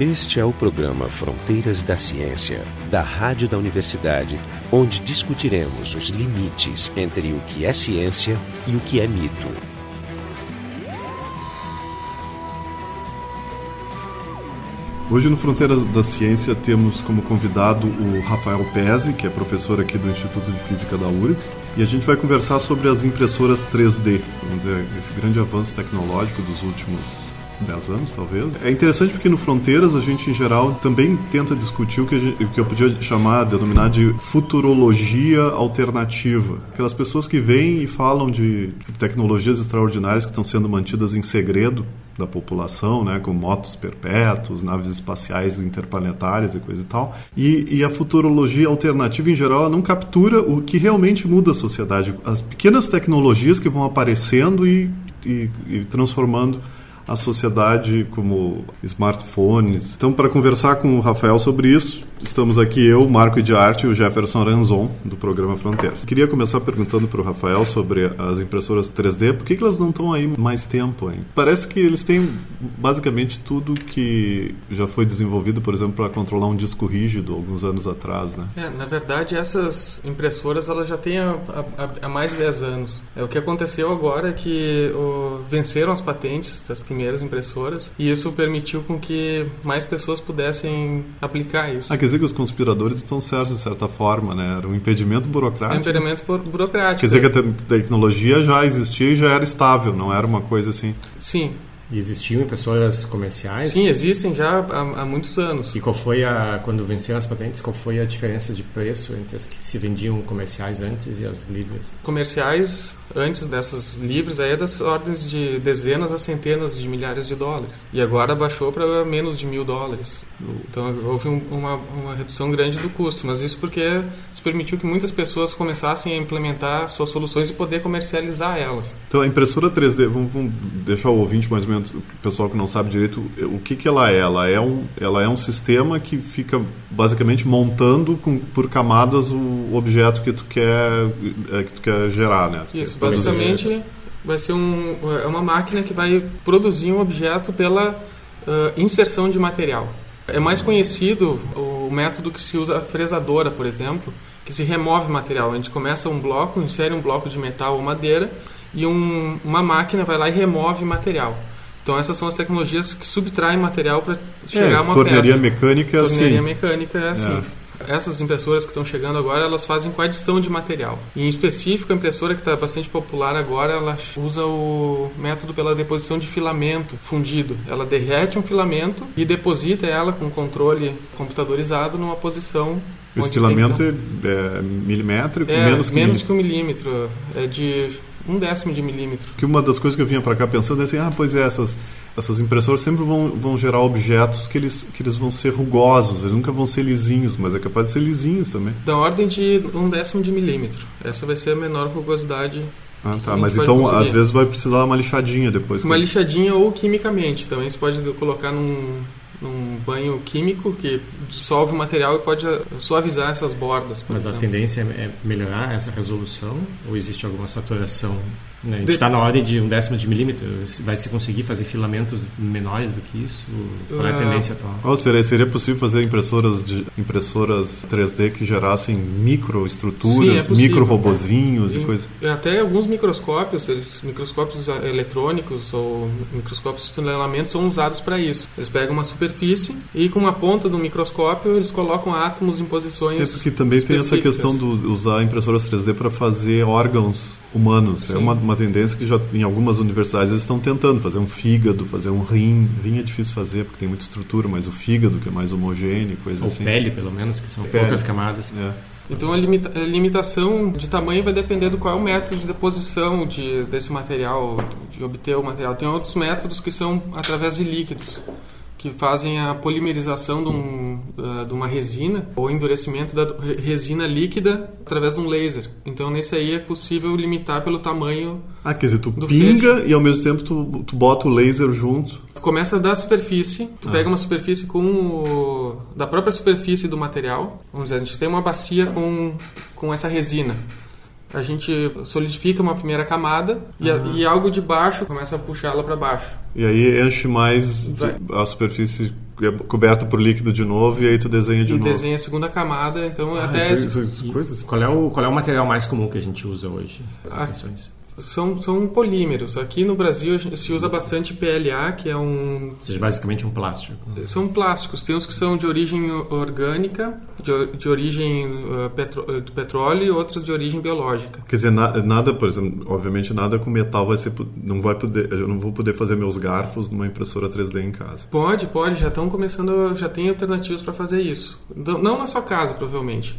Este é o programa Fronteiras da Ciência, da Rádio da Universidade, onde discutiremos os limites entre o que é ciência e o que é mito. Hoje no Fronteiras da Ciência temos como convidado o Rafael Pezzi, que é professor aqui do Instituto de Física da URGS, e a gente vai conversar sobre as impressoras 3D, vamos dizer, esse grande avanço tecnológico dos últimos 10 anos, talvez. É interessante porque no Fronteiras a gente, em geral, também tenta discutir o que, gente, o que eu podia chamar, denominar de futurologia alternativa. Aquelas pessoas que vêm e falam de tecnologias extraordinárias que estão sendo mantidas em segredo da população, né, como motos perpétuos, naves espaciais interplanetárias e coisa e tal. E, e, a futurologia alternativa, em geral, não captura o que realmente muda a sociedade. As pequenas tecnologias que vão aparecendo e, e, e transformando a sociedade como smartphones. Então, para conversar com o Rafael sobre isso, estamos aqui eu, Marco de Arte e o Jefferson Ranzon, do programa Fronteiras. Queria começar perguntando para o Rafael sobre as impressoras 3D, por que, que elas não estão aí mais tempo? Hein? Parece que eles têm basicamente tudo que já foi desenvolvido, por exemplo, para controlar um disco rígido alguns anos atrás, né? É, na verdade, essas impressoras elas já têm há, mais de 10 anos. É, o que aconteceu agora é que o, venceram as patentes das impressoras e isso permitiu com que mais pessoas pudessem aplicar isso. Ah, quer dizer que os conspiradores estão certos de certa forma, né? Era um impedimento burocrático. É um impedimento burocrático. Quer dizer que a te tecnologia já existia e já era estável, não era uma coisa assim. Sim, existiam impressoras comerciais? Sim, existem já há, há, muitos anos. E qual foi a quando venceram as patentes? Qual foi a diferença de preço entre as que se vendiam comerciais antes e as livres? Comerciais antes dessas livres aí é das ordens de dezenas a centenas de milhares de dólares e agora baixou para menos de mil dólares. Então houve um, uma, uma redução grande do custo, mas isso porque se permitiu que muitas pessoas começassem a implementar suas soluções e poder comercializar elas. Então a impressora 3D, vamos, vamos deixar o ouvinte mais ou menos o pessoal que não sabe direito, o que, que ela é? Ela é um, ela é um sistema que fica basicamente montando com, por camadas o objeto que tu quer, é, que tu quer gerar, né? Isso, basicamente vai ser um, é uma máquina que vai produzir um objeto pela uh, inserção de material. É mais conhecido o método que se usa a fresadora, por exemplo, que se remove material. A gente começa um bloco, insere um bloco de metal ou madeira e um, uma máquina vai lá e remove material. Então essas são as tecnologias que subtraem material para chegar é, a uma tornearia peça. Mecânica é tornearia assim. mecânica é assim. É. Essas impressoras que estão chegando agora, elas fazem com adição de material. E, em específico, a impressora que está bastante popular agora, ela usa o método pela deposição de filamento fundido. Ela derrete um filamento e deposita ela com controle computadorizado numa posição esse filamento é milimétrico, é, menos que menos que um milímetro. É de um décimo de milímetro. Que uma das coisas que eu vinha para cá pensando é assim, ah, pois é, essas, essas impressoras sempre vão, vão gerar objetos que eles, que eles vão ser rugosos, eles nunca vão ser lisinhos, mas é capaz de ser lisinhos também. Da ordem de um décimo de milímetro. Essa vai ser a menor rugosidade ah, tá. Mas então, conseguir. às vezes, vai precisar uma lixadinha depois. Uma que... lixadinha ou quimicamente. Também você pode colocar num, num banho químico que dissolve o material e pode suavizar essas bordas. Mas exemplo. a tendência é melhorar essa resolução ou existe alguma saturação A gente está na ordem de um décimo de milímetro. Vai se conseguir fazer filamentos menores do que isso? Qual é a ah. tendência atual? Ou seria, seria possível fazer impressoras, de, impressoras 3D que gerassem microestruturas, é micro robozinhos e coisas? Até alguns microscópios, eles, microscópios eletrônicos ou microscópios de tunelamentos são usados para isso. Eles pegam uma superfície e com uma ponta do microscópio eles colocam átomos em posições É porque também tem essa questão de usar impressoras 3D para fazer órgãos humanos. É Sim. É uma, uma tendência que já em algumas universidades eles estão tentando fazer um fígado, fazer um rim. Rim é difícil fazer porque tem muita estrutura, mas o fígado que é mais homogêneo, coisa Ou assim. pele, pelo menos, que são pele. poucas camadas. É. Então a, limita a, limitação de tamanho vai depender do qual é o método de deposição de, desse material, de obter o material. Tem outros métodos que são através de líquidos que fazem a polimerização de, um, de, uma resina ou endurecimento da resina líquida através de um laser. Então, nesse aí é possível limitar pelo tamanho. Ah, quer dizer, tu pinga e ao mesmo tempo tu, tu bota o laser junto. Tu começa da superfície, tu ah. pega uma superfície com o, da própria superfície do material. Vamos dizer, a gente tem uma bacia com, com essa resina a gente solidifica uma primeira camada e, a, e algo de baixo começa a puxá-la para baixo. E aí enche mais a superfície é coberta por líquido de novo e aí tu desenha de e novo. desenha a segunda camada, então Ah, até isso, isso, coisas. Qual é, o, qual é o material mais comum que a gente usa hoje? As? São, são polímeros. Aqui no Brasil se usa bastante PLA, que é um Ou seja, basicamente um plástico. São plásticos. Tem uns que são de origem orgânica, de, de origem uh, petro- uh, de petróleo e outros de origem biológica. Quer dizer, na- nada, por exemplo, obviamente nada com metal vai ser, não vai poder, eu não vou poder fazer meus garfos numa impressora 3D em casa. Pode, pode. Já estão começando, já tem alternativas para fazer isso. Não não na sua casa, provavelmente.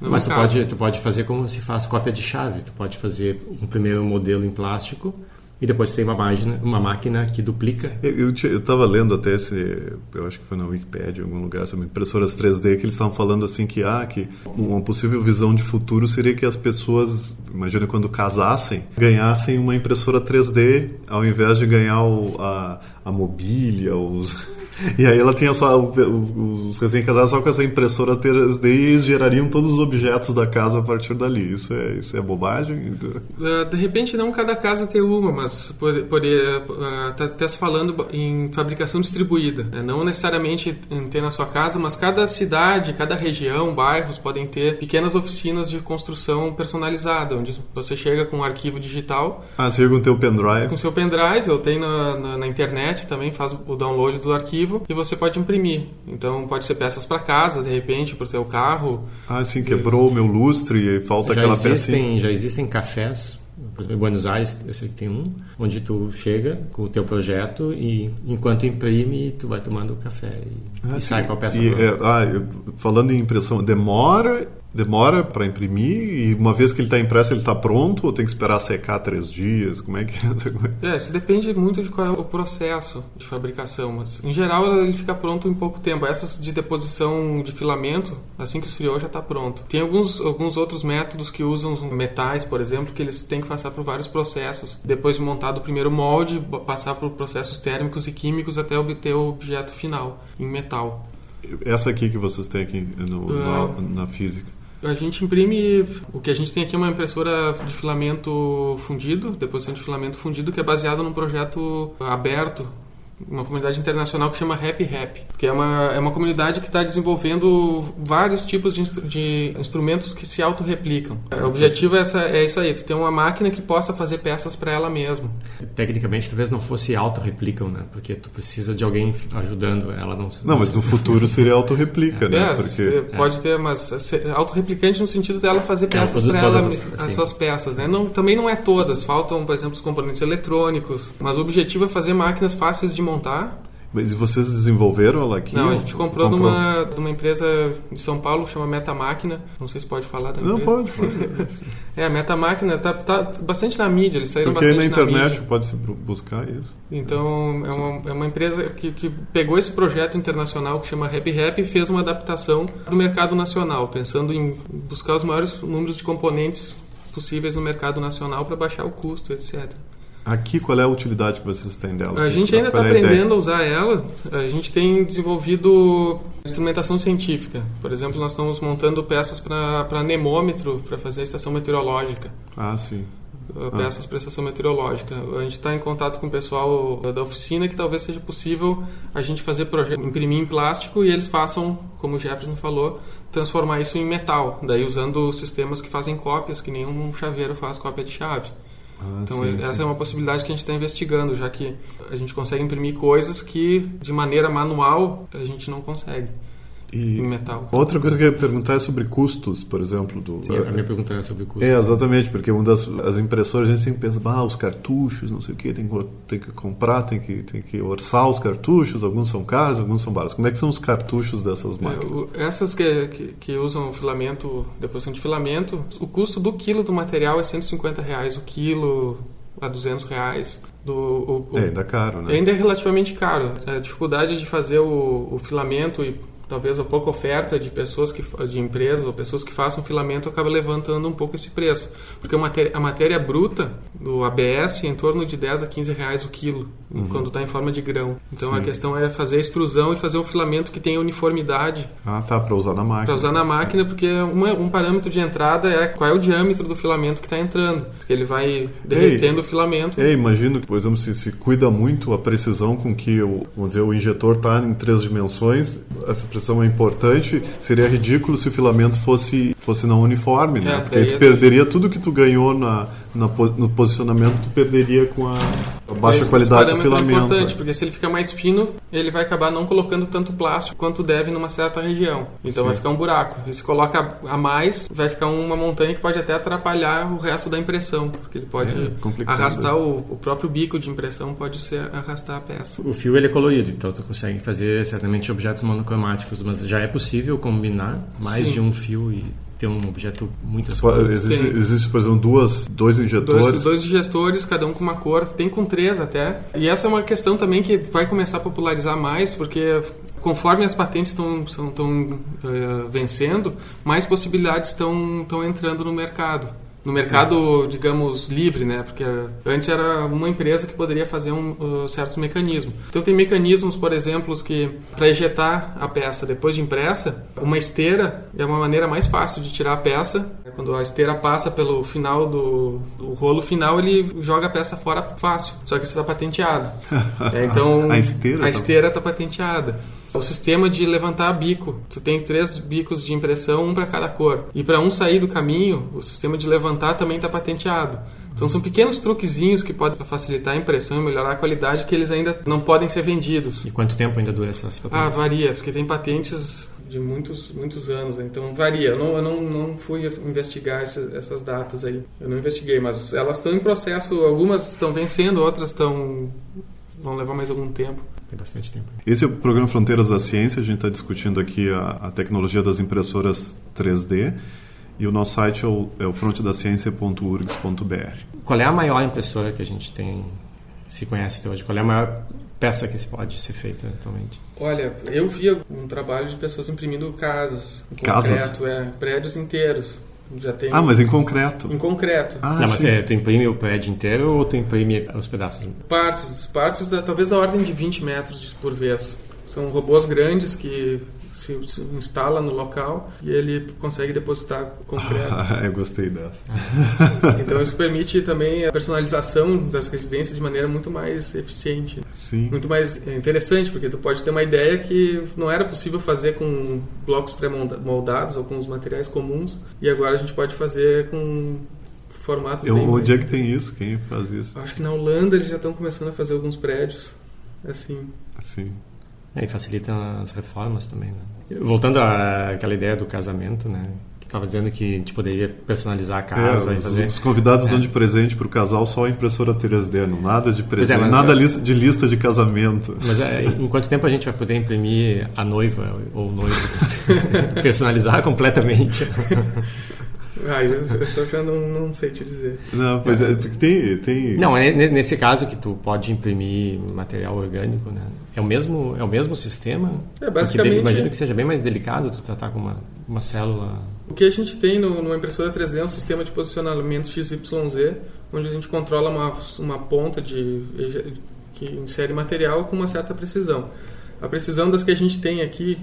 No Mas tu pode, tu pode fazer como se faz cópia de chave. Tu pode fazer um primeiro modelo em plástico e depois tem uma máquina, uma máquina que duplica. Eu, eu, estava lendo até esse, eu acho que foi na Wikipedia, em algum lugar, sobre impressoras 3D, que eles estavam falando assim que, ah, que uma possível visão de futuro seria que as pessoas, imagina quando casassem, ganhassem uma impressora 3D ao invés de ganhar o, a, a mobília, os... E aí ela tinha só os recém-casados só com essa impressora 3D e eles gerariam todos os objetos da casa a partir dali. Isso é, isso é bobagem? Uh, De repente, não cada casa tem uma, mas pode- poderia está até se falando em fabricação distribuída. né? Não necessariamente ter na sua casa, mas cada cidade, cada região, bairros podem ter pequenas oficinas de construção personalizada, onde você chega com um arquivo digital, Ah, você com o teu pendrive. com seu pendrive, ou tem na, na, na internet também, faz o download do arquivo e você pode imprimir. Então, pode ser peças para casa, de repente, para o seu carro. Ah, sim, quebrou o meu lustre e falta Já aquela existem, já existem cafés, por exemplo, em Buenos Aires, eu sei que tem um, onde tu chega com o teu projeto e enquanto imprime, tu vai tomando café e, e sai com a peça E, é, ah, falando em impressão, demora demora para imprimir e uma vez que ele está impresso ele está pronto ou tem que esperar secar três dias? Como é que é? É, isso depende muito de qual é o processo de fabricação, mas em geral ele fica pronto em pouco tempo. Essas de deposição de filamento, assim que esfriou já está pronto. Tem alguns, alguns outros métodos que usam metais, por exemplo, que eles têm que passar por vários processos. Depois de montado o primeiro molde, passar por processos térmicos e químicos até obter o objeto final em metal. Essa aqui que vocês têm aqui no- Ah. na, na física. A gente imprime. O que a gente tem aqui é uma impressora de filamento fundido, deposição de filamento fundido, que é baseado num projeto aberto, uma comunidade internacional que chama Happy Happy, que é uma, é uma comunidade que está desenvolvendo vários tipos de, instru- de instrumentos que se autorreplicam. O objetivo é, essa, é isso aí, tu ter uma máquina que possa fazer peças para ela mesma. Tecnicamente, talvez não fosse auto-replicam, né? Porque tu precisa de alguém ajudando ela. Não, Não, mas no futuro seria autorreplica, né? É, Porque você pode ter, mas autorreplicante no sentido dela fazer Ela peças para ela, as, as- suas peças, né? Não, também não é todas, faltam, por exemplo, os componentes eletrônicos, mas o objetivo é fazer máquinas fáceis de montar. Mas vocês desenvolveram ela aqui? Não, a gente comprou, comprou? Numa, numa empresa de São Paulo que chama Meta Máquina. Não sei se pode falar da Não, empresa. pode, pode. É, a Meta Máquina tá, tá bastante na mídia, eles saíram Porque aí na bastante na, internet mídia. pode se bu- buscar isso. Então, é uma, é uma empresa que, que pegou esse projeto internacional que chama Happy Happy e fez uma adaptação para o mercado nacional, pensando em buscar os maiores números de componentes possíveis no mercado nacional para baixar o custo, etc. Aqui, qual é a utilidade que vocês têm dela? A gente ainda está é aprendendo a usar ela. A gente tem desenvolvido instrumentação científica. Por exemplo, nós estamos montando peças para anemômetro, para fazer a estação meteorológica. Ah, sim. uh, peças para estação meteorológica. A gente está em contato com o pessoal da oficina que talvez seja possível a gente fazer projeto, imprimir em plástico e eles façam, como o Jefferson falou, transformar isso em metal. Daí usando sistemas que fazem cópias, que nem um chaveiro faz cópia de chave. Ah, Então sim, essa sim. é uma possibilidade que a gente está investigando, já que a gente consegue imprimir coisas que de maneira manual a gente não consegue E metal. outra coisa que eu ia perguntar é sobre custos, por exemplo. Do, Sim, a minha pergunta era sobre o custo. É, exatamente, porque uma das as impressoras a gente sempre pensa, ah, os cartuchos, não sei o que, tem, que- tem que comprar, tem que, tem que orçar os cartuchos, alguns são caros, alguns são baratos. Como é que são os cartuchos dessas É, máquinas? o- essas que, que, que usam filamento, deposição de filamento, o custo do quilo do material é 150 reais o quilo, a 200 reais. Do, o, o- É, ainda caro, né? ainda é relativamente caro. A dificuldade de fazer o, o filamento e talvez a pouca oferta de pessoas que de empresas ou pessoas que façam filamento acaba levantando um pouco esse preço, porque a matéria, a matéria bruta do ABS é em torno de 10 a 15 reais o quilo uhum. quando está em forma de grão. Então Sim. a questão é fazer a extrusão e fazer um filamento que tenha uniformidade. Ah, tá para usar na máquina. Para usar na máquina, porque uma, um parâmetro de entrada é qual é o diâmetro do filamento que está entrando, porque ele vai derretendo Ei. o filamento. É, imagino que, por exemplo, se, se cuida muito a precisão com que o, vamos dizer, o injetor está em três dimensões, essa precisão é importante. Seria ridículo se o filamento fosse, fosse não uniforme, né? É, Porque aí tu é perderia tudo que tu ganhou na, no posicionamento, tu perderia com a, a baixa qualidade do filamento. É importante, né? porque se ele fica mais fino, ele vai acabar não colocando tanto plástico quanto deve numa certa região. Então Sim. vai ficar um buraco. E se coloca a mais, vai ficar uma montanha que pode até atrapalhar o resto da impressão, porque ele pode é, arrastar o, o, próprio bico de impressão, pode ser arrastar a peça. O fio ele é colorido, então tu consegue fazer certamente objetos monocromáticos, mas já é possível combinar mais Sim. de um fio e ter um objeto muitas cores. Existe, existe, por exemplo, duas, dois injetores. Dois, dois digestores, cada um com uma cor, tem com três até. E essa é uma questão também que vai começar a popularizar mais, porque conforme as patentes estão, estão uh, vencendo, mais possibilidades estão, estão entrando no mercado no mercado, Sim. digamos, livre, né? Porque antes era uma empresa que poderia fazer um, uh, certos mecanismos. Então tem mecanismos, por exemplo, que para ejetar a peça depois de impressa, uma esteira é uma maneira mais fácil de tirar a peça. Quando a esteira passa pelo final do, do rolo final, ele joga a peça fora fácil. Só que isso está patenteado. é, então a esteira a esteira está patenteada. O sistema de levantar bico. Tu tem três bicos de impressão, um para cada cor. E para um sair do caminho, o sistema de levantar também está patenteado. Então são pequenos truquezinhos que podem facilitar a impressão e melhorar a qualidade que eles ainda não podem ser vendidos. E quanto tempo ainda dura essas patentes? Ah, varia, porque tem patentes de muitos muitos anos, né? então varia. Eu não, eu não, não fui investigar essas, essas datas aí. Eu não investiguei, mas elas estão em processo. Algumas estão vencendo, outras estão vão levar mais algum tempo. Tem bastante tempo. Esse é o programa Fronteiras da Ciência. A gente está discutindo aqui a, a, tecnologia das impressoras 3D. E o nosso site é o, é o frontedaciencia.urgs.br. Qual é a maior impressora que a gente tem, se conhece até hoje? Qual é a maior peça que pode ser feita atualmente? Olha, eu vi um trabalho de pessoas imprimindo casas, em casas? concreto, é, prédios inteiros. Já tem ah, mas em concreto? Em concreto. Ah, não, mas é, tu imprime o prédio inteiro ou tu imprime os pedaços? Partes, partes da, talvez da ordem de 20 metros por vez. São robôs grandes que se, se, instala no local e ele consegue depositar concreto. Ah, eu gostei dessa. então isso permite também a personalização das residências de maneira muito mais eficiente. Sim. Muito mais interessante, porque tu pode ter uma ideia que não era possível fazer com blocos pré-moldados ou com os materiais comuns e agora a gente pode fazer com formatos eu, bem Onde é que tem isso? Quem faz isso? Acho que na Holanda eles já estão começando a fazer alguns prédios assim. Sim. É, e facilita as reformas também. Né? Voltando àquela ideia do casamento, né? estava dizendo que a gente poderia personalizar a casa é, e fazer... Os convidados é. dão de presente para o casal só a impressora 3D, não nada de é, presente, é, nada é, de lista de casamento. Mas é, em quanto tempo a gente vai poder imprimir a noiva ou o noivo? personalizar completamente? Ah, eu, só já não, não sei te dizer. Não, pois é, porque tem, tem... Não, é nesse caso que tu pode imprimir material orgânico, né? É o mesmo, é o mesmo sistema? É, basicamente... Porque, imagino que seja bem mais delicado tu tratar com uma, uma célula... O que a gente tem no, numa impressora 3D é um sistema de posicionamento XYZ, onde a gente controla uma, uma ponta de, que insere material com uma certa precisão. A precisão das que a gente tem aqui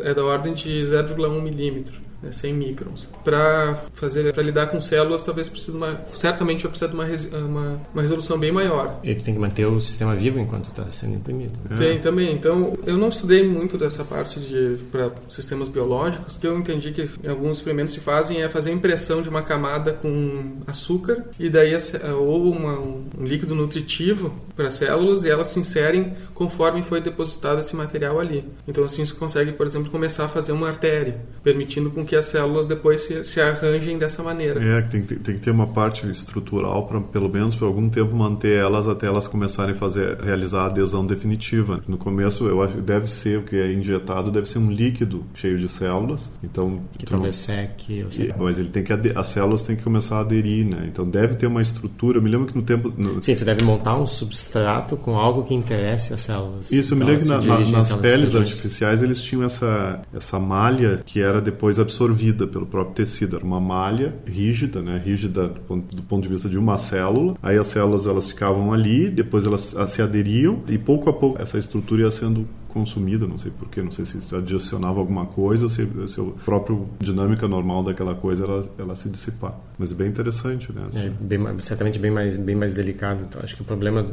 é da ordem de 0,1 milímetro né, 100 microns. Para fazer, para lidar com células, talvez precise uma, certamente vai precisar de uma, uma, uma resolução bem maior. E tem que manter o sistema vivo enquanto está sendo imprimido. Tem também. Então, eu não estudei muito dessa parte de para sistemas biológicos. O que eu entendi que alguns experimentos se fazem é fazer impressão de uma camada com açúcar e daí ou uma, um líquido nutritivo para células e elas se inserem conforme foi depositado esse material ali. Então, assim, você consegue, por exemplo, começar a fazer uma artéria, permitindo com que as células depois se, se arranjem dessa maneira. É, tem, tem, tem que ter uma parte estrutural para, pelo menos por algum tempo, manter elas até elas começarem a fazer, realizar a adesão definitiva. No começo, eu acho que deve ser, o que é injetado, deve ser um líquido cheio de células. Então, que talvez seque. Ou seja... Mas ele tem que as células têm que começar a aderir, né? Então deve ter uma estrutura. Eu me lembro que no tempo. No... Sim, tu deve montar um substrato com algo que interesse as células. Isso, então, eu me lembro que na, na, nas peles artificiais eles tinham essa, essa malha que era depois absorvida pelo próprio tecido. Era uma malha rígida, né? rígida do ponto, do ponto de vista de uma célula. Aí as células elas ficavam ali, depois elas se aderiam e pouco a pouco essa estrutura ia sendo consumida, não sei porquê, não sei se isso adicionava alguma coisa ou se, se a própria dinâmica normal daquela coisa ela, ela se dissipar. Mas é bem interessante, né? Assim. É bem, certamente bem mais, bem mais delicado. Então, acho que o problema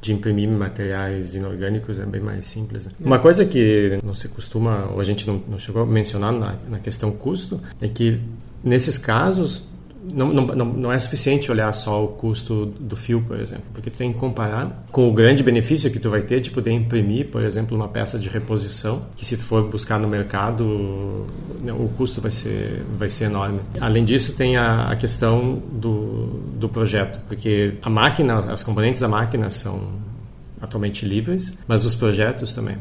de imprimir materiais inorgânicos é bem mais simples. Né? Uma coisa que não se costuma, ou a gente não, não chegou a mencionar na, na questão custo, é que nesses casos não, não, não é suficiente olhar só o custo do fio, por exemplo, porque tu tem que comparar com o grande benefício que tu vai ter de poder imprimir, por exemplo, uma peça de reposição, que se tu for buscar no mercado, né, o custo vai ser, vai ser enorme. Além disso, tem a, a questão do, do projeto, porque a máquina, as componentes da máquina são atualmente livres, mas os projetos também.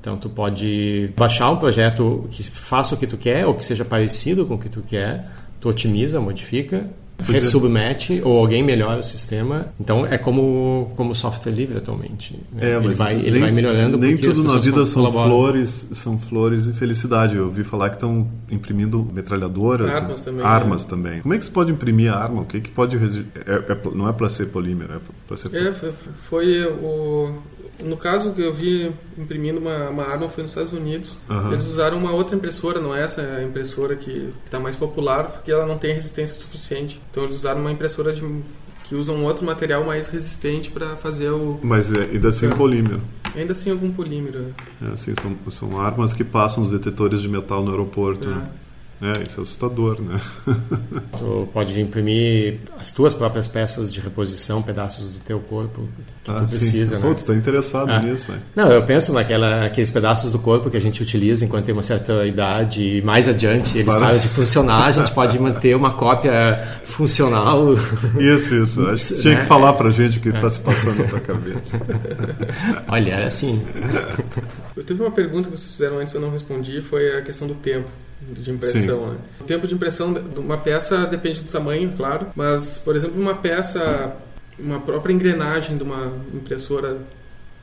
Então, tu pode baixar um projeto que faça o que tu quer ou que seja parecido com o que tu quer, tu otimiza, modifica, é. ou alguém melhora o sistema. Então é como como software livre atualmente. Né? É, ele vai ele vai melhorando nem tudo na vida são flores são flores e felicidade. Eu ouvi falar que estão imprimindo metralhadoras, armas, né? também, armas é. também. Como é que se pode imprimir a arma? O que que pode é, é, não é para ser polímero, é para ser. É, foi, foi o no caso que eu vi imprimindo uma, uma arma foi nos Estados Unidos. Uhum. Eles usaram uma outra impressora, não é essa impressora que está mais popular, porque ela não tem resistência suficiente. Então eles usaram uma impressora de, que usa um outro material mais resistente para fazer o. Mas é, ainda assim é. polímero. Ainda assim algum polímero. É, assim, são, são armas que passam os detetores de metal no aeroporto. É. Né? É, isso é assustador, né? tu pode imprimir as tuas próprias peças de reposição, pedaços do teu corpo que ah, tu precisa, sim. né? Pô, tu tá interessado ah. nisso, velho. Não, eu penso naquela, aqueles pedaços do corpo que a gente utiliza enquanto tem uma certa idade e mais adiante eles param de funcionar, a gente pode manter uma cópia funcional. Isso, isso. Acho que tinha né? que falar pra gente o que está se passando na tua cabeça. Olha, é assim. Eu teve uma pergunta que vocês fizeram antes e eu não respondi, foi a questão do tempo de impressão. Né? O tempo de impressão de uma peça depende do tamanho, claro, mas, por exemplo, uma peça, uma própria engrenagem de uma impressora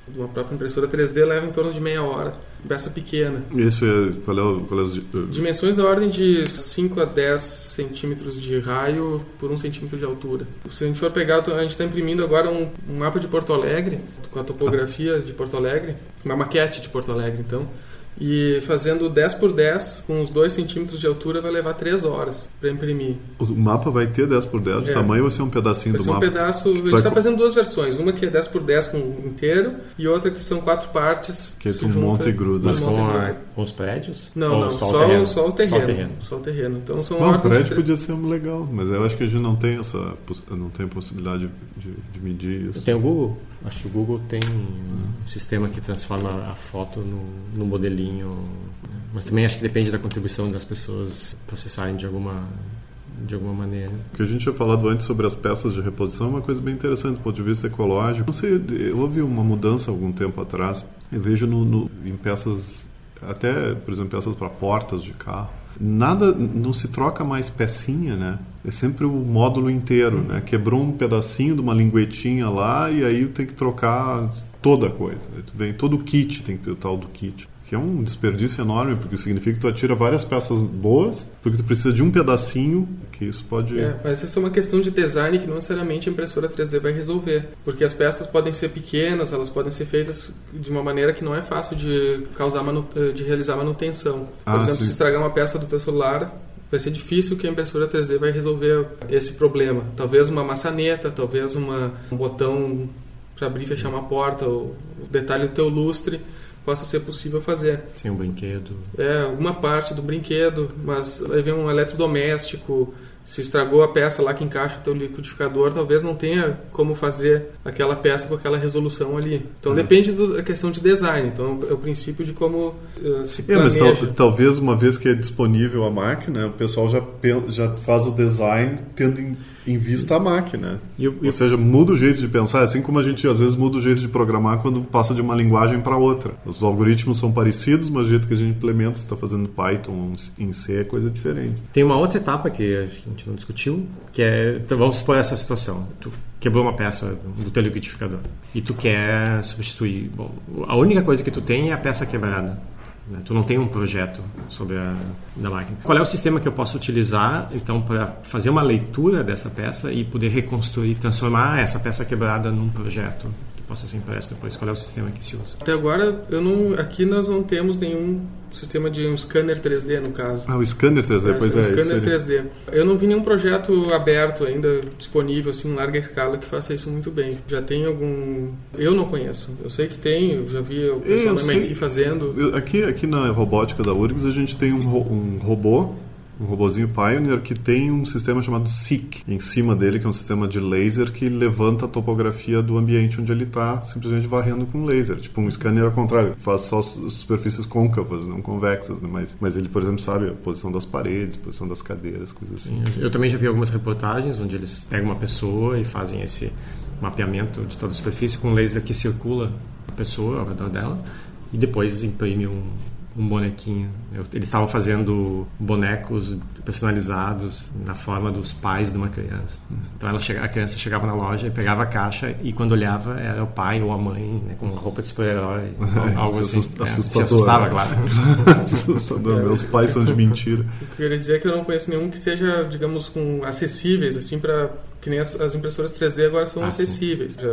de uma própria impressora 3D leva em torno de meia hora. Peça pequena. Isso é. Qual é, o, qual é o... Dimensões da ordem de 5 a 10 centímetros de raio por 1 centímetro de altura. Se a gente for pegar, a gente está imprimindo agora um, um, mapa de Porto Alegre, com a topografia de Porto Alegre, uma maquete de Porto Alegre, então. E fazendo 10 por 10, com uns 2 centímetros de altura, vai levar 3 horas para imprimir. O mapa vai ter 10 por 10 de é. tamanho ou vai ser um pedacinho vai do mapa? Ser um pedaço... A gente está vai... fazendo duas versões. Uma que é 10 por 10 com inteiro e outra que são quatro partes. Que tu monta e gruda. Mas com, a, com, os prédios? Não, não. Só, só, o terreno. Só o terreno. Só o terreno. Só o terreno. Então são Bom, o prédio podia ser legal, mas eu acho que a gente não tem essa... Não tem possibilidade de, de medir isso. Tem o Google? Acho que o Google tem um sistema que transforma a foto no, no modelinho mas também acho que depende da contribuição das pessoas processarem de alguma de alguma maneira. O que a gente tinha falado antes sobre as peças de reposição é uma coisa bem interessante do ponto de vista ecológico. Não sei, houve uma mudança algum tempo atrás. Eu vejo no, no, em peças, até, por exemplo, peças para portas de carro. Nada, não se troca mais pecinha, né? É sempre o módulo inteiro, né? Quebrou um pedacinho de uma linguetinha lá e aí tem que trocar toda a coisa. Vem todo o kit, tem que ter o tal do kit que é um desperdício enorme, porque significa que tu atira várias peças boas, porque tu precisa de um pedacinho, que isso pode... É, mas isso é uma questão de design que não necessariamente a impressora 3D vai resolver, porque as peças podem ser pequenas, elas podem ser feitas de uma maneira que não é fácil de causar manu... Eh, de realizar manutenção. Por ah, exemplo, sim. se estragrar uma peça do teu celular, vai ser difícil que a impressora 3D vai resolver esse problema. Talvez uma maçaneta, talvez uma, um botão para abrir e fechar uma porta, o detalhe do teu lustre possa ser possível fazer. Sim, um brinquedo. É, alguma parte do brinquedo, mas vai ver um eletrodoméstico, se estragou a peça lá que encaixa o teu liquidificador, talvez não tenha como fazer aquela peça com aquela resolução ali. Então uhum. depende da questão de design. Então é o princípio de como uh, se planeja. É, mas tal, talvez uma vez que é disponível a máquina, o pessoal já, já faz o design tendo em invista a máquina. E, eu, Ou seja, muda o jeito de pensar, assim como a gente às vezes muda o jeito de programar quando passa de uma linguagem para outra. Os algoritmos são parecidos, mas o jeito que a gente implementa, se está fazendo Python em C, é coisa diferente. Tem uma outra etapa que a gente não discutiu, que é, então vamos supor essa situação. Tu quebrou uma peça do teu liquidificador e tu quer substituir. Bom, a única coisa que tu tem é a peça quebrada. Né? Tu não tem um projeto sobre a da máquina. Qual é o sistema que eu posso utilizar, então, para fazer uma leitura dessa peça e poder reconstruir, transformar essa peça quebrada num projeto ser impresso depois? Qual é o sistema que se usa? Até agora, eu não, aqui nós não temos nenhum sistema de um scanner 3D, no caso. Ah, o scanner 3D, é, pois é. O scanner 3D. Eu não vi nenhum projeto aberto ainda, disponível, assim, em larga escala, que faça isso muito bem. Já tem algum... Eu não conheço. Eu sei que tem, eu já vi o pessoal da MIT fazendo. Eu, aqui, aqui na robótica da URGS, a gente tem um, um robô um robozinho Pioneer que tem um sistema chamado SIC em cima dele, que é um sistema de laser que levanta a topografia do ambiente onde ele está, simplesmente varrendo com laser. Tipo um scanner ao contrário, faz só superfícies côncavas, não convexas, né? mas, mas ele, por exemplo, sabe a posição das paredes, a posição das cadeiras, coisas assim. Sim, eu também já vi algumas reportagens onde eles pegam uma pessoa e fazem esse mapeamento de toda a superfície com laser que circula a pessoa ao redor dela e depois imprime um, um bonequinho. Eu, eles estavam fazendo bonecos personalizados na forma dos pais de uma criança. Então ela chega, a criança chegava na loja e pegava a caixa e quando olhava era o pai ou a mãe né, com uma roupa de super-herói, algo assim. Assustador, é, se assustava, claro. assustador. É, Meus pais são de mentira. Eu queria dizer que eu não conheço nenhum que seja, digamos, com acessíveis assim para que nem as, as, impressoras 3D agora são ah, acessíveis. Já,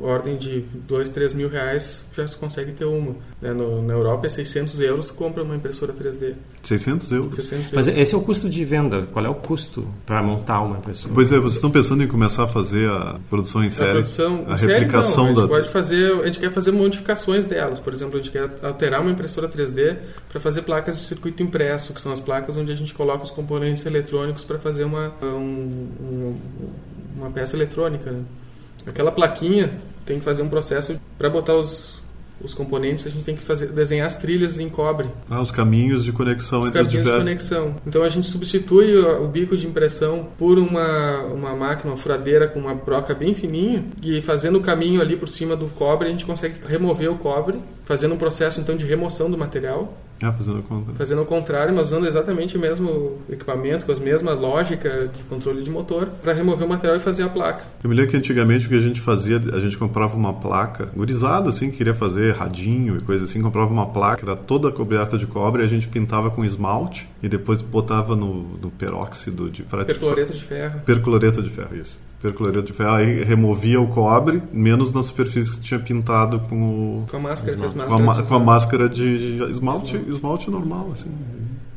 ordem de 2, 3 mil reais já se consegue ter uma. Né? No, na Europa é 600 euros, compra uma impressora 3D. 600 euros? 600 euros. Mas esse é o custo de venda. Qual é o custo para montar uma impressora? Pois é, vocês estão pensando em começar a fazer a produção em série? A produção a replicação série, não. A gente da... pode fazer, a gente quer fazer modificações delas. Por exemplo, a gente quer alterar uma impressora 3D para fazer placas de circuito impresso, que são as placas onde a gente coloca os componentes eletrônicos para fazer uma, um, um uma peça eletrônica. Né? Aquela plaquinha tem que fazer um processo para botar os, os componentes, a gente tem que fazer, desenhar as trilhas em cobre. Ah, os caminhos de conexão os entre caminhos os diversos... de conexão. Então a gente substitui o, o, bico de impressão por uma, uma máquina, uma furadeira com uma broca bem fininha e fazendo o caminho ali por cima do cobre, a gente consegue remover o cobre, fazendo um processo então de remoção do material ah, fazendo o contrário. Fazendo o contrário, mas usando exatamente o mesmo equipamento, com as mesmas lógicas de controle de motor, para remover o material e fazer a placa. Eu me lembro que antigamente o que a gente fazia, a gente comprava uma placa, gurizada assim, que queria fazer radinho e coisa assim, comprava uma placa, era toda coberta de cobre, e a gente pintava com esmalte e depois botava no, no peróxido de... Percloreto de ferro. Percloreto de ferro, isso percloreto de ferro, aí removia o cobre, menos na superfície que tinha pintado com o... Com a máscara, esmalte. Com, a, de com a máscara de, de esmalte, esmalte normal, assim.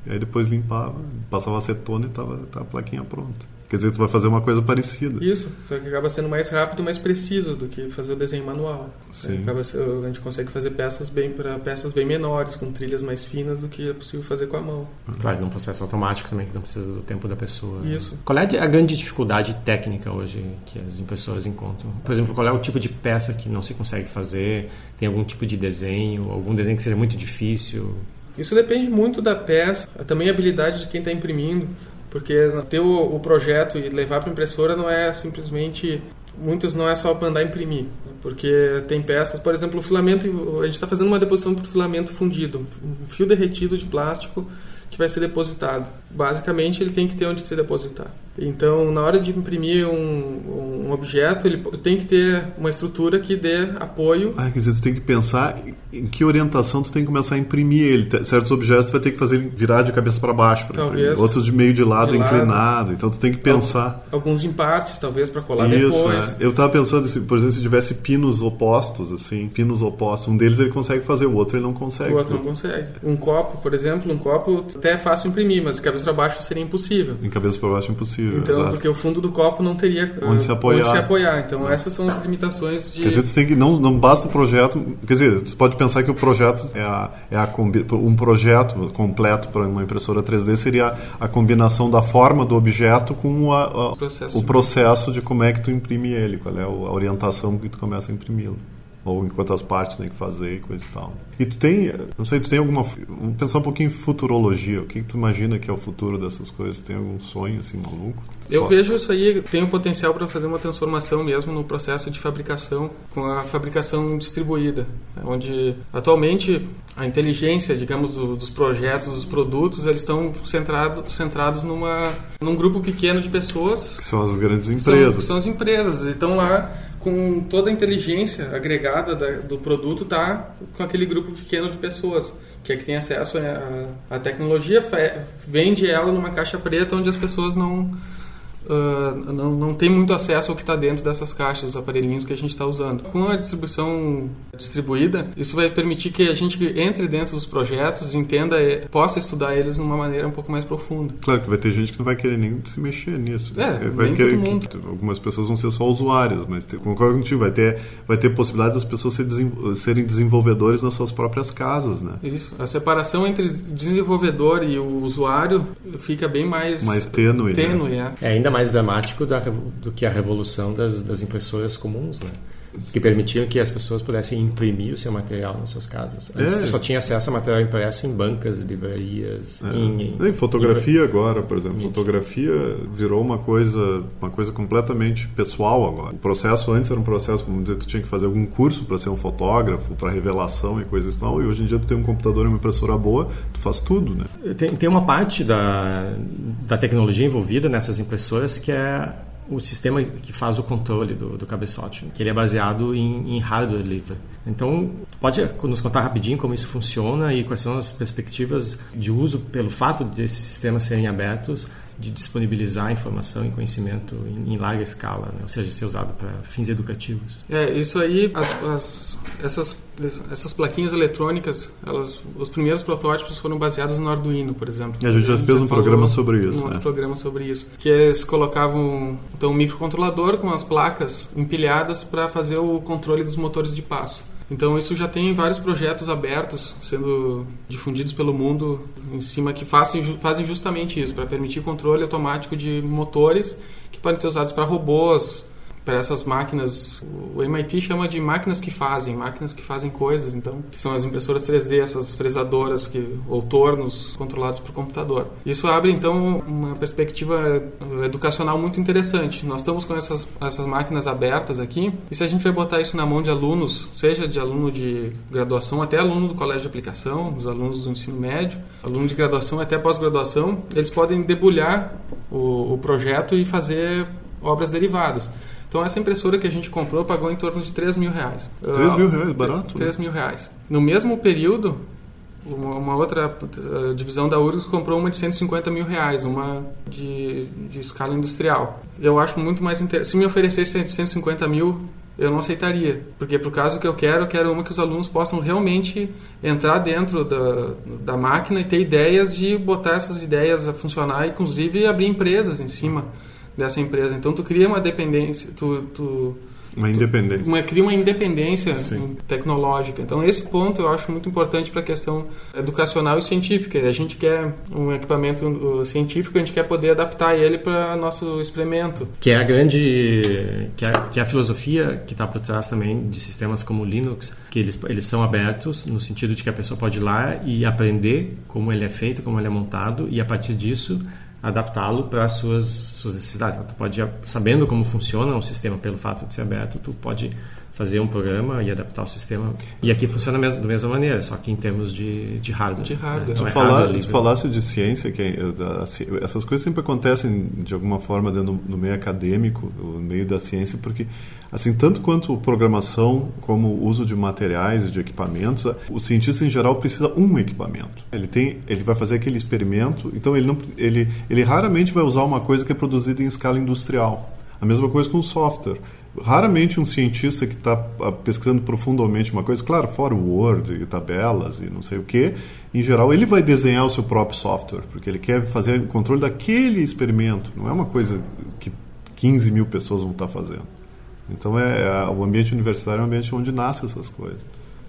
E aí depois limpava, passava acetona e tava, tava a plaquinha pronta. Quer dizer, tu vai fazer uma coisa parecida. Isso, só que acaba sendo mais rápido e mais preciso do que fazer o desenho manual. Sim. Acaba, a gente consegue fazer peças bem para peças bem menores, com trilhas mais finas do que é possível fazer com a mão. Claro, num processo automático também, que não precisa do tempo da pessoa. Isso. Qual é a grande dificuldade técnica hoje que as impressoras encontram? Por exemplo, qual é o tipo de peça que não se consegue fazer? Tem algum tipo de desenho? Algum desenho que seja muito difícil? Isso depende muito da peça, também a habilidade de quem está imprimindo. Porque ter o, o projeto e levar para impressora não é simplesmente muitas não é só mandar imprimir, porque tem peças, por exemplo, o filamento, a gente está fazendo uma deposição por filamento fundido, um fio derretido de plástico que vai ser depositado. Basicamente, ele tem que ter onde ser depositado. Então, na hora de imprimir um, um, objeto, ele tem que ter uma estrutura que dê apoio. Ah, quer dizer, tu tem que pensar em que orientação tu tem que começar a imprimir ele. Certos objetos tu vai ter que fazer ele virar de cabeça para baixo para imprimir. Outros de meio de lado, de inclinado. Lado. Então tu tem que pensar. Alguns em partes, talvez, para colar Isso, depois. É. Eu estava pensando, por exemplo, se tivesse pinos opostos, assim, pinos opostos, um deles ele consegue fazer, o outro ele não consegue. O outro não consegue. Um copo, por exemplo, um copo até é fácil imprimir, mas de cabeça para baixo seria impossível. Em cabeça para baixo é impossível possível. Então, exato. porque o fundo do copo não teria onde se apoiar. Onde se apoiar. Então, essas são as limitações de. Quer dizer, tem que, não, não basta o projeto. Quer dizer, você pode pensar que o projeto é, a, é a, um projeto completo para uma impressora 3D seria a combinação da forma do objeto com a, a, processo o processo de como é que tu imprime ele, qual é a orientação que tu começa a imprimi-lo. Ou em quantas partes tem que fazer e coisa e tal. E tu tem, não sei, tu tem alguma, vamos pensar um pouquinho em futurologia, o que, que tu imagina que é o futuro dessas coisas? Tem algum sonho assim maluco? Eu vejo isso aí, tem o potencial para fazer uma transformação mesmo no processo de fabricação, com a fabricação distribuída, onde atualmente a inteligência, digamos, dos projetos, dos produtos, eles estão centrado, centrados numa, num grupo pequeno de pessoas. Que são as grandes empresas. São, são as empresas, e estão lá com toda a inteligência agregada da, do produto tá com aquele grupo pequeno de pessoas que é que tem acesso à tecnologia vende ela numa caixa preta onde as pessoas não uh, não, não tem muito acesso ao que está dentro dessas caixas, os aparelhinhos que a gente está usando. Com a distribuição distribuída, isso vai permitir que a gente entre dentro dos projetos, entenda, possa estudar eles de uma maneira um pouco mais profunda. Claro que vai ter gente que não vai querer nem se mexer nisso. É, vai nem querer, todo mundo. Que, algumas pessoas vão ser só usuárias, mas concordo contigo, vai ter, vai ter possibilidade das pessoas ser serem desenvolvedores nas suas próprias casas, né? Isso. A separação entre desenvolvedor e o usuário fica bem mais... Mais tênue. Né? Tênue, né? é. é ainda mais dramático da, do que a revolução das, das impressoras comuns, né? Que permitiam que as pessoas pudessem imprimir o seu material nas suas casas. Antes é. só tinha acesso a material impresso em bancas, livrarias, é. em, em, fotografia em... agora, por exemplo, fotografia virou uma coisa, uma coisa completamente pessoal agora. O processo antes era um processo, vamos dizer, tu tinha que fazer algum curso para ser um fotógrafo, para revelação e coisas e tal, e hoje em dia tu tem um computador e uma impressora boa, tu faz tudo, né? Tem, tem uma parte da, da tecnologia envolvida nessas impressoras que é o sistema que faz o controle do, do cabeçote, que ele é baseado em, em hardware livre. Então, pode nos contar rapidinho como isso funciona e quais são as perspectivas de uso pelo fato desses sistemas serem abertos de disponibilizar informação e conhecimento em, larga escala, né? ou seja, ser usado para fins educativos. É, isso aí, as, as, essas, essas plaquinhas eletrônicas, elas, os primeiros protótipos foram baseados no Arduino, por exemplo. E a gente já fez um programa sobre isso. Um né? programa sobre isso. Que eles colocavam então, um microcontrolador com as placas empilhadas para fazer o controle dos motores de passo. Então isso já tem vários projetos abertos sendo difundidos pelo mundo em cima que fazem, fazem justamente isso, para permitir controle automático de motores que podem ser usados para robôs, para essas máquinas. O MIT chama de máquinas que fazem, máquinas que fazem coisas, então, que são as impressoras 3D, essas fresadoras que, ou tornos controlados por computador. Isso abre, então, uma perspectiva educacional muito interessante. Nós estamos com essas, essas máquinas abertas aqui, e se a gente vai botar isso na mão de alunos, seja de aluno de graduação até aluno do colégio de aplicação, dos alunos do ensino médio, aluno de graduação até pós-graduação, eles podem debulhar o, o projeto e fazer obras derivadas. Então essa impressora que a gente comprou pagou em torno de 3 mil reais. 3 mil reais, barato? 3 mil reais. No mesmo período, uma, uma outra uh, divisão da URGS comprou uma de 150 mil reais, uma de, de escala industrial. Eu acho muito mais interessante. Se me oferecesse de 150 mil, eu não aceitaria. Porque para o caso que eu quero, eu quero uma que os alunos possam realmente entrar dentro da, da máquina e ter ideias de botar essas ideias a funcionar, inclusive abrir empresas em cima dessa empresa. Então tu cria uma dependência, tu, tu uma independência. Uma, cria uma independência Sim. tecnológica. Então, esse ponto eu acho muito importante para a questão educacional e científica. A gente quer um equipamento uh, científico, a gente quer poder adaptar ele para nosso experimento. Que é a grande. que é, que é a filosofia que está por trás também de sistemas como o Linux, que eles, eles são abertos no sentido de que a pessoa pode ir lá e aprender como ele é feito, como ele é montado, e a partir disso adaptá-lo para as suas, suas necessidades. Então, tu pode, sabendo como funciona o sistema pelo fato de ser aberto, tu pode fazer um programa e adaptar o sistema. E aqui funciona da mesma maneira, só que em termos de, de hardware. De hardware. Né? Tu, é falar, tu de ciência, que essas coisas sempre acontecem de alguma forma dentro do meio acadêmico, no meio da ciência, porque assim tanto quanto programação como o uso de materiais e de equipamentos, o cientista em geral precisa um equipamento. Ele tem, ele vai fazer aquele experimento, então ele não, ele, ele raramente vai usar uma coisa que é produzida em escala industrial. A mesma coisa com o software raramente um cientista que está ah, pesquisando profundamente uma coisa, claro, fora o Word e tabelas e não sei o que, em geral ele vai desenhar o seu próprio software, porque ele quer fazer o controle daquele experimento, não é uma coisa que 15 mil pessoas vão estar fazendo. Então é, é o ambiente universitário é um ambiente onde nascem essas coisas.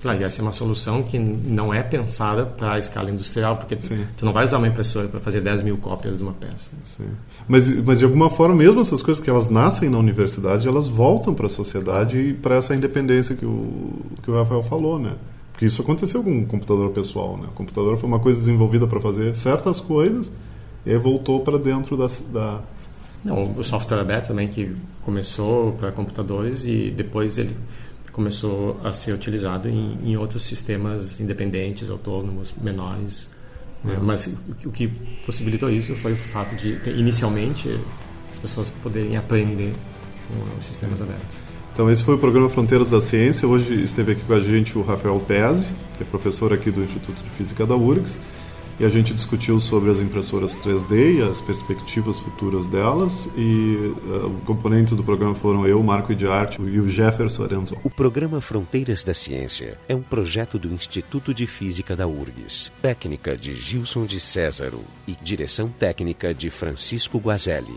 Claro, essa é uma solução que não é pensada para a escala industrial, porque Sim. tu não vai usar uma impressora para fazer 10 mil cópias de uma peça. Sim. Mas, mas de alguma forma, mesmo essas coisas que elas nascem na universidade, elas voltam para a sociedade e para essa independência que o, que o Rafael falou, né? Porque isso aconteceu com o computador pessoal, né? O computador foi uma coisa desenvolvida para fazer certas coisas e voltou para dentro da, da... Não, o software aberto também que começou para computadores e depois ele começou a ser utilizado em, em outros sistemas independentes, autônomos, menores. Né? Uhum. Mas o que possibilitou isso foi o fato de, inicialmente, as pessoas poderem aprender com os sistemas abertos. Então esse foi o programa Fronteiras da Ciência. Hoje esteve aqui com a gente o Rafael Pezzi, que é professor aqui do Instituto de Física da URGS e a gente discutiu sobre as impressoras 3D e as perspectivas futuras delas e uh, o componente do programa foram eu, Marco de Arte e o Jefferson Arenzon. O programa Fronteiras da Ciência é um projeto do Instituto de Física da URGS, técnica de Gilson de Césaro e direção técnica de Francisco Guazelli.